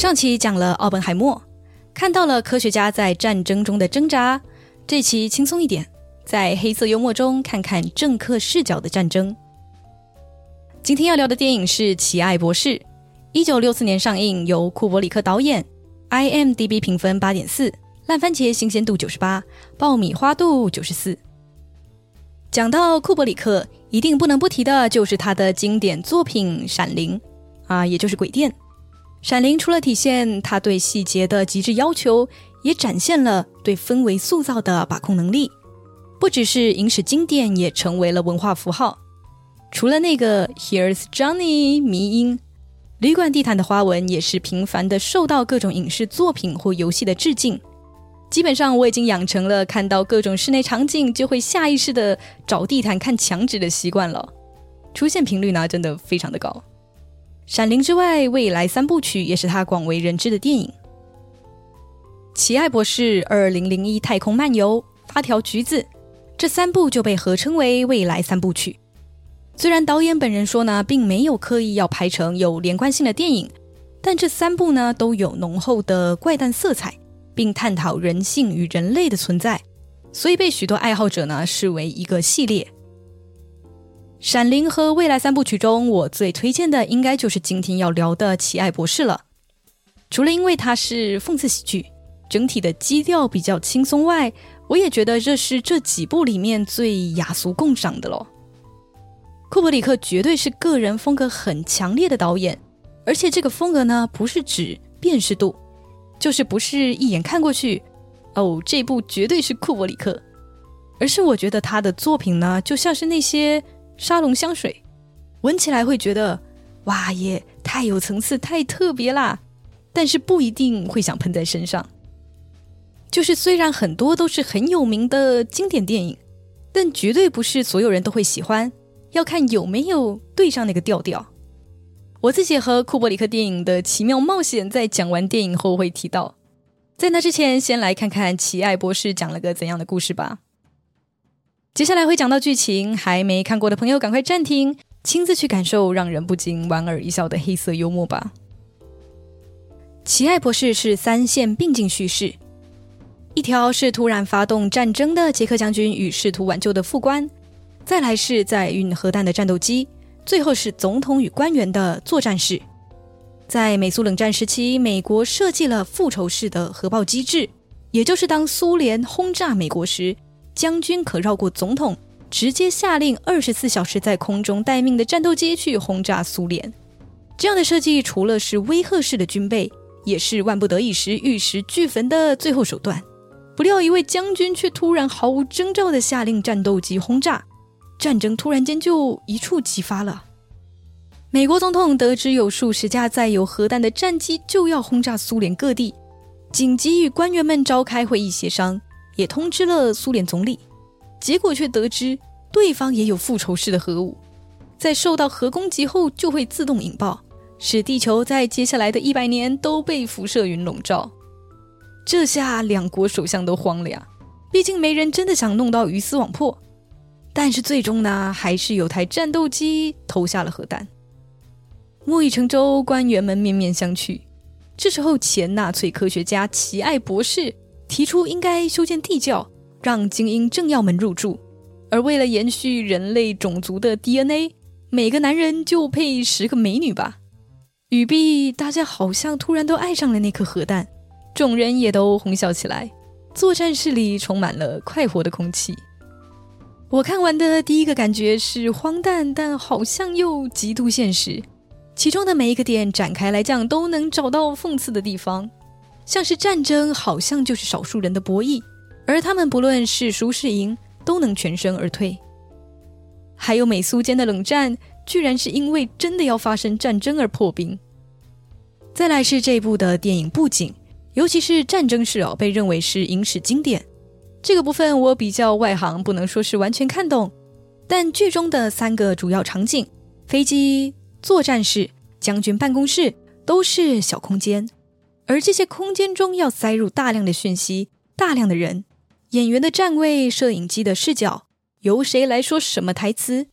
上期讲了奥本海默，看到了科学家在战争中的挣扎。这期轻松一点，在黑色幽默中看看政客视角的战争。今天要聊的电影是《奇爱博士》，一九六四年上映，由库伯里克导演，IMDB 评分八点四，烂番茄新鲜度九十八，爆米花度九十四。讲到库伯里克，一定不能不提的就是他的经典作品《闪灵》，啊，也就是《鬼店》。《闪灵》除了体现他对细节的极致要求，也展现了对氛围塑造的把控能力。不只是影史经典，也成为了文化符号。除了那个 “Here's Johnny” 迷音，旅馆地毯的花纹也是频繁的受到各种影视作品或游戏的致敬。基本上，我已经养成了看到各种室内场景就会下意识的找地毯看墙纸的习惯了。出现频率呢，真的非常的高。《闪灵》之外，未来三部曲也是他广为人知的电影，《奇爱博士》、《二零零一太空漫游》、《发条橘子》这三部就被合称为未来三部曲。虽然导演本人说呢，并没有刻意要拍成有连贯性的电影，但这三部呢都有浓厚的怪诞色彩，并探讨人性与人类的存在，所以被许多爱好者呢视为一个系列。《闪灵》和《未来三部曲》中，我最推荐的应该就是今天要聊的《奇爱博士》了。除了因为它是讽刺喜剧，整体的基调比较轻松外，我也觉得这是这几部里面最雅俗共赏的喽。库伯里克绝对是个人风格很强烈的导演，而且这个风格呢，不是指辨识度，就是不是一眼看过去，哦，这部绝对是库伯里克，而是我觉得他的作品呢，就像是那些。沙龙香水，闻起来会觉得哇耶，太有层次，太特别啦！但是不一定会想喷在身上。就是虽然很多都是很有名的经典电影，但绝对不是所有人都会喜欢。要看有没有对上那个调调。我自己和库伯里克电影的奇妙冒险，在讲完电影后会提到。在那之前，先来看看奇爱博士讲了个怎样的故事吧。接下来会讲到剧情，还没看过的朋友赶快暂停，亲自去感受让人不禁莞尔一笑的黑色幽默吧。奇爱博士是三线并进叙事，一条是突然发动战争的杰克将军与试图挽救的副官，再来是在运核弹的战斗机，最后是总统与官员的作战室。在美苏冷战时期，美国设计了复仇式的核爆机制，也就是当苏联轰炸美国时。将军可绕过总统，直接下令二十四小时在空中待命的战斗机去轰炸苏联。这样的设计除了是威吓式的军备，也是万不得已时玉石俱焚的最后手段。不料，一位将军却突然毫无征兆地下令战斗机轰炸，战争突然间就一触即发了。美国总统得知有数十架载有核弹的战机就要轰炸苏联各地，紧急与官员们召开会议协商。也通知了苏联总理，结果却得知对方也有复仇式的核武，在受到核攻击后就会自动引爆，使地球在接下来的一百年都被辐射云笼罩。这下两国首相都慌了呀，毕竟没人真的想弄到鱼死网破。但是最终呢，还是有台战斗机投下了核弹。木已成舟，官员们面面相觑。这时候，前纳粹科学家奇爱博士。提出应该修建地窖，让精英政要们入住。而为了延续人类种族的 DNA，每个男人就配十个美女吧。语毕，大家好像突然都爱上了那颗核弹，众人也都哄笑起来。作战室里充满了快活的空气。我看完的第一个感觉是荒诞，但好像又极度现实。其中的每一个点展开来讲，都能找到讽刺的地方。像是战争，好像就是少数人的博弈，而他们不论是输是赢，都能全身而退。还有美苏间的冷战，居然是因为真的要发生战争而破冰。再来是这部的电影布景，尤其是战争式哦，被认为是影史经典。这个部分我比较外行，不能说是完全看懂。但剧中的三个主要场景——飞机、作战室、将军办公室，都是小空间。而这些空间中要塞入大量的讯息、大量的人、演员的站位、摄影机的视角，由谁来说什么台词，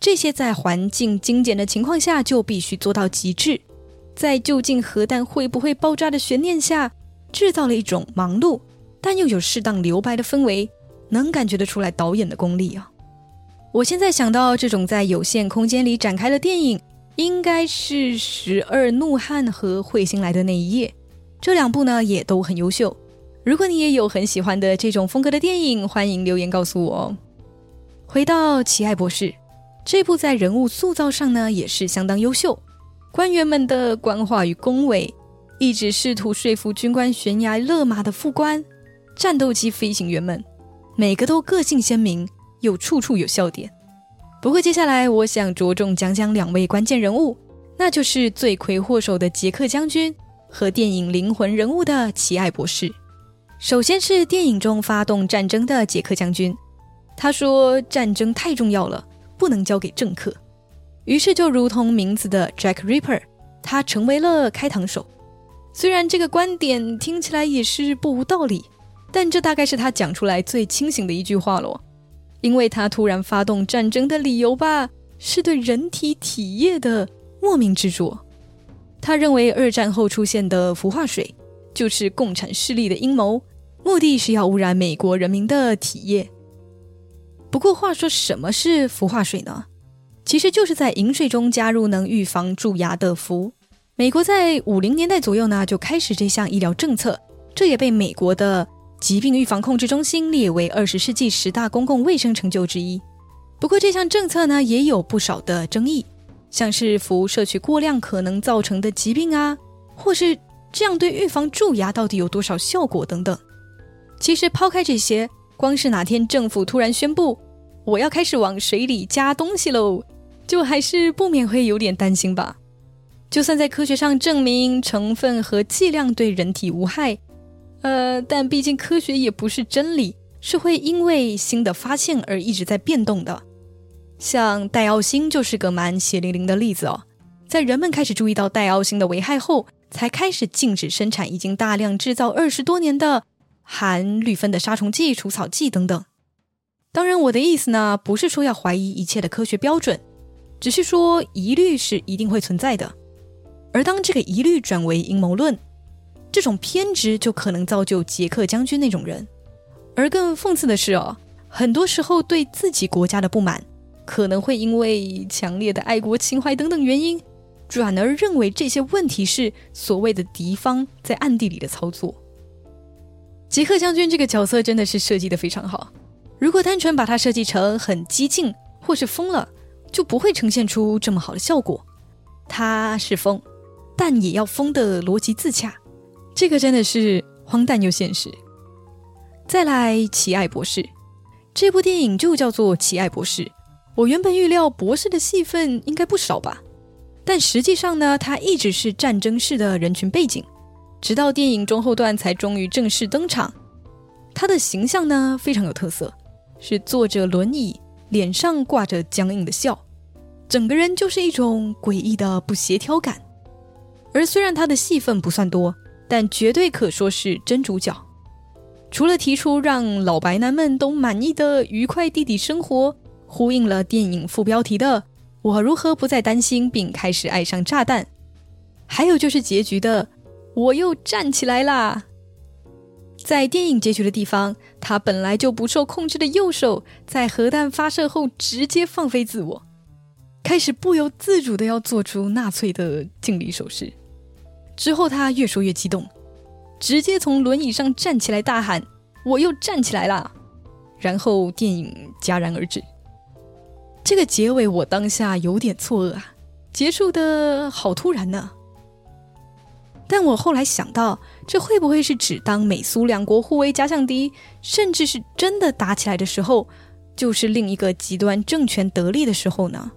这些在环境精简的情况下就必须做到极致。在究竟核弹会不会爆炸的悬念下，制造了一种忙碌但又有适当留白的氛围，能感觉得出来导演的功力啊！我现在想到这种在有限空间里展开的电影，应该是《十二怒汉》和《彗星来的那一夜》，这两部呢也都很优秀。如果你也有很喜欢的这种风格的电影，欢迎留言告诉我哦。回到《奇爱博士》这部，在人物塑造上呢也是相当优秀。官员们的官话与恭维，一直试图说服军官悬崖勒马的副官，战斗机飞行员们，每个都个性鲜明，又处处有笑点。不过接下来我想着重讲讲两位关键人物，那就是罪魁祸首的杰克将军和电影灵魂人物的奇爱博士。首先是电影中发动战争的杰克将军，他说战争太重要了，不能交给政客。于是，就如同名字的 Jack Ripper，他成为了开膛手。虽然这个观点听起来也是不无道理，但这大概是他讲出来最清醒的一句话了。因为他突然发动战争的理由吧，是对人体体液的莫名执着。他认为二战后出现的氟化水就是共产势力的阴谋，目的是要污染美国人民的体液。不过，话说什么是氟化水呢？其实就是在饮水中加入能预防蛀牙的氟。美国在五零年代左右呢就开始这项医疗政策，这也被美国的疾病预防控制中心列为二十世纪十大公共卫生成就之一。不过这项政策呢也有不少的争议，像是氟摄取过量可能造成的疾病啊，或是这样对预防蛀牙到底有多少效果等等。其实抛开这些，光是哪天政府突然宣布我要开始往水里加东西喽。就还是不免会有点担心吧。就算在科学上证明成分和剂量对人体无害，呃，但毕竟科学也不是真理，是会因为新的发现而一直在变动的。像戴奥星就是个蛮血淋淋的例子哦。在人们开始注意到戴奥星的危害后，才开始禁止生产已经大量制造二十多年的含氯芬的杀虫剂、除草剂等等。当然，我的意思呢，不是说要怀疑一切的科学标准。只是说疑虑是一定会存在的，而当这个疑虑转为阴谋论，这种偏执就可能造就杰克将军那种人。而更讽刺的是哦，很多时候对自己国家的不满，可能会因为强烈的爱国情怀等等原因，转而认为这些问题是所谓的敌方在暗地里的操作。杰克将军这个角色真的是设计的非常好，如果单纯把他设计成很激进或是疯了。就不会呈现出这么好的效果。他是疯，但也要疯的逻辑自洽，这个真的是荒诞又现实。再来，《奇爱博士》这部电影就叫做《奇爱博士》。我原本预料博士的戏份应该不少吧，但实际上呢，他一直是战争式的人群背景，直到电影中后段才终于正式登场。他的形象呢非常有特色，是坐着轮椅。脸上挂着僵硬的笑，整个人就是一种诡异的不协调感。而虽然他的戏份不算多，但绝对可说是真主角。除了提出让老白男们都满意的愉快弟弟生活，呼应了电影副标题的“我如何不再担心并开始爱上炸弹”，还有就是结局的“我又站起来啦”。在电影结局的地方，他本来就不受控制的右手，在核弹发射后直接放飞自我，开始不由自主的要做出纳粹的敬礼手势。之后他越说越激动，直接从轮椅上站起来，大喊：“我又站起来啦！”然后电影戛然而止。这个结尾我当下有点错愕啊，结束的好突然呢。但我后来想到，这会不会是指当美苏两国互为假想敌，甚至是真的打起来的时候，就是另一个极端政权得利的时候呢？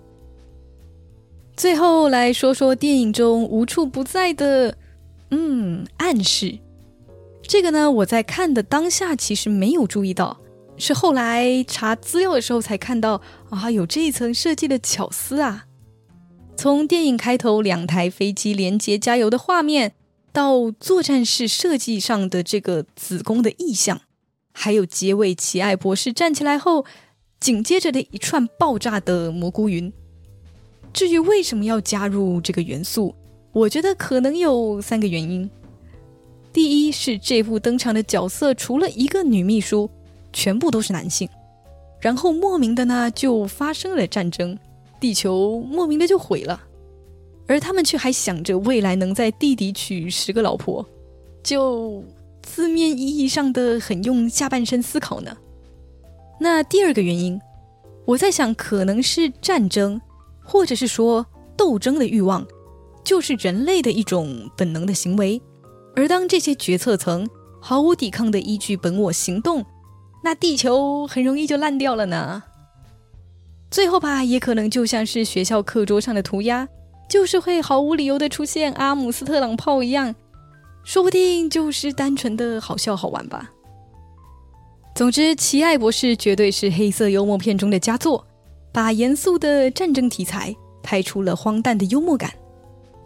最后来说说电影中无处不在的，嗯，暗示。这个呢，我在看的当下其实没有注意到，是后来查资料的时候才看到啊，有这一层设计的巧思啊。从电影开头两台飞机连接加油的画面。到作战室设计上的这个子宫的意象，还有结尾奇爱博士站起来后，紧接着的一串爆炸的蘑菇云。至于为什么要加入这个元素，我觉得可能有三个原因。第一是这部登场的角色除了一个女秘书，全部都是男性。然后莫名的呢就发生了战争，地球莫名的就毁了，而他们却还想着未来能在地底娶十个老婆，就字面意义上的很用下半身思考呢。那第二个原因，我在想可能是战争，或者是说斗争的欲望，就是人类的一种本能的行为。而当这些决策层毫无抵抗的依据本我行动，那地球很容易就烂掉了呢。最后吧，也可能就像是学校课桌上的涂鸦，就是会毫无理由的出现阿姆斯特朗炮一样，说不定就是单纯的好笑好玩吧。总之，《奇爱博士》绝对是黑色幽默片中的佳作，把严肃的战争题材拍出了荒诞的幽默感，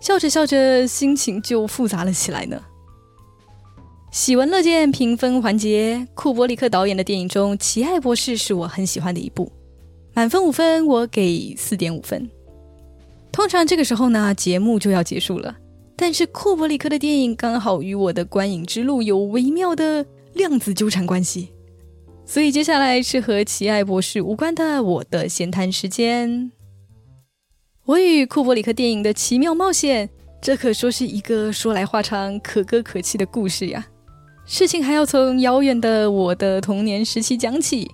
笑着笑着心情就复杂了起来呢。喜闻乐见评分环节，库伯里克导演的电影中，《奇爱博士》是我很喜欢的一部，满分五分，我给四点五分。通常这个时候呢，节目就要结束了，但是库伯里克的电影刚好与我的观影之路有微妙的量子纠缠关系，所以接下来是和《奇爱博士》无关的我的闲谈时间。我与库伯里克电影的奇妙冒险，这可说是一个说来话长、可歌可泣的故事呀。事情还要从遥远的我的童年时期讲起。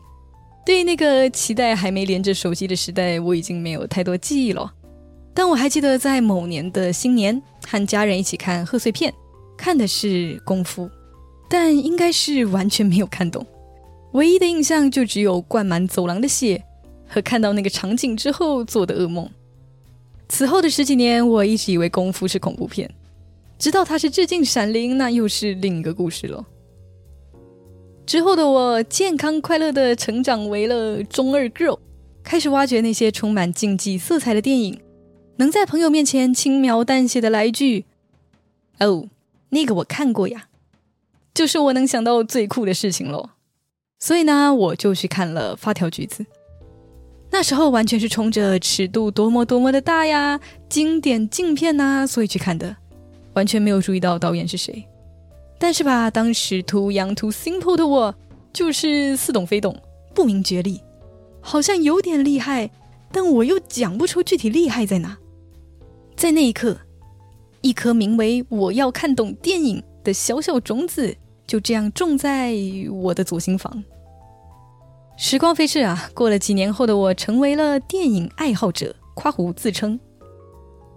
对那个脐带还没连着手机的时代，我已经没有太多记忆了。但我还记得在某年的新年，和家人一起看贺岁片，看的是《功夫》，但应该是完全没有看懂。唯一的印象就只有灌满走廊的血，和看到那个场景之后做的噩梦。此后的十几年，我一直以为《功夫》是恐怖片。知道它是致敬《闪灵》，那又是另一个故事了。之后的我健康快乐的成长为了中二 girl，开始挖掘那些充满竞技色彩的电影，能在朋友面前轻描淡写的来一句“哦，那个我看过呀”，就是我能想到最酷的事情喽。所以呢，我就去看了《发条橘子》。那时候完全是冲着尺度多么多么的大呀，经典镜片呐，所以去看的。完全没有注意到导演是谁，但是吧，当时 too young too simple 的我就是似懂非懂，不明觉厉，好像有点厉害，但我又讲不出具体厉害在哪。在那一刻，一颗名为“我要看懂电影”的小小种子就这样种在我的左心房。时光飞逝啊，过了几年后的我成为了电影爱好者，夸胡自称。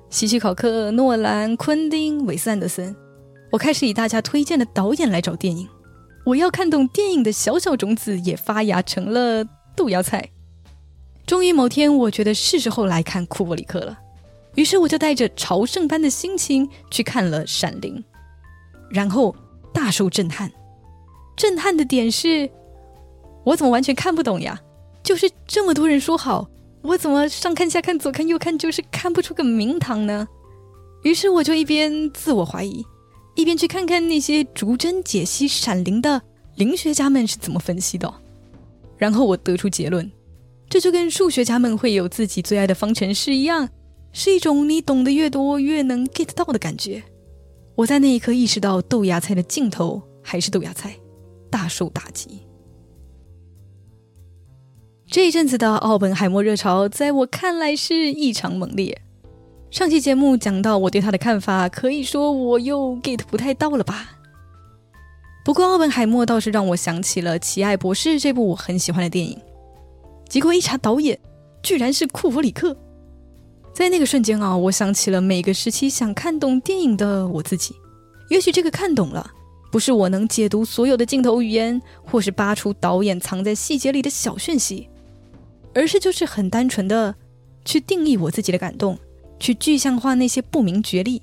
希区考克、诺兰、昆汀、韦斯安德森，我开始以大家推荐的导演来找电影。我要看懂电影的小小种子也发芽成了豆芽菜。终于某天，我觉得是时候来看库布里克了。于是我就带着朝圣般的心情去看了《闪灵》，然后大受震撼。震撼的点是，我怎么完全看不懂呀？就是这么多人说好。我怎么上看下看左看右看就是看不出个名堂呢？于是我就一边自我怀疑，一边去看看那些逐帧解析《闪灵》的灵学家们是怎么分析的。然后我得出结论，这就跟数学家们会有自己最爱的方程式一样，是一种你懂得越多越能 get 到的感觉。我在那一刻意识到豆芽菜的尽头还是豆芽菜，大受打击。这一阵子的奥本海默热潮，在我看来是异常猛烈。上期节目讲到我对他的看法，可以说我又 get 不太到了吧？不过奥本海默倒是让我想起了《奇爱博士》这部我很喜欢的电影。结果一查导演，居然是库弗里克。在那个瞬间啊，我想起了每个时期想看懂电影的我自己。也许这个看懂了。不是我能解读所有的镜头语言，或是扒出导演藏在细节里的小讯息。而是就是很单纯的去定义我自己的感动，去具象化那些不明觉厉。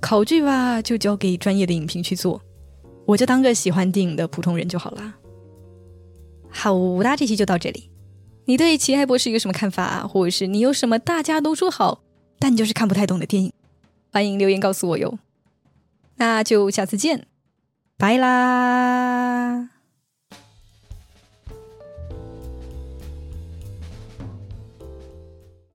考据吧，就交给专业的影评去做，我就当个喜欢电影的普通人就好了。好啦，这期就到这里。你对《奇爱博士》有什么看法，或者是你有什么大家都说好，但就是看不太懂的电影，欢迎留言告诉我哟。那就下次见，拜啦。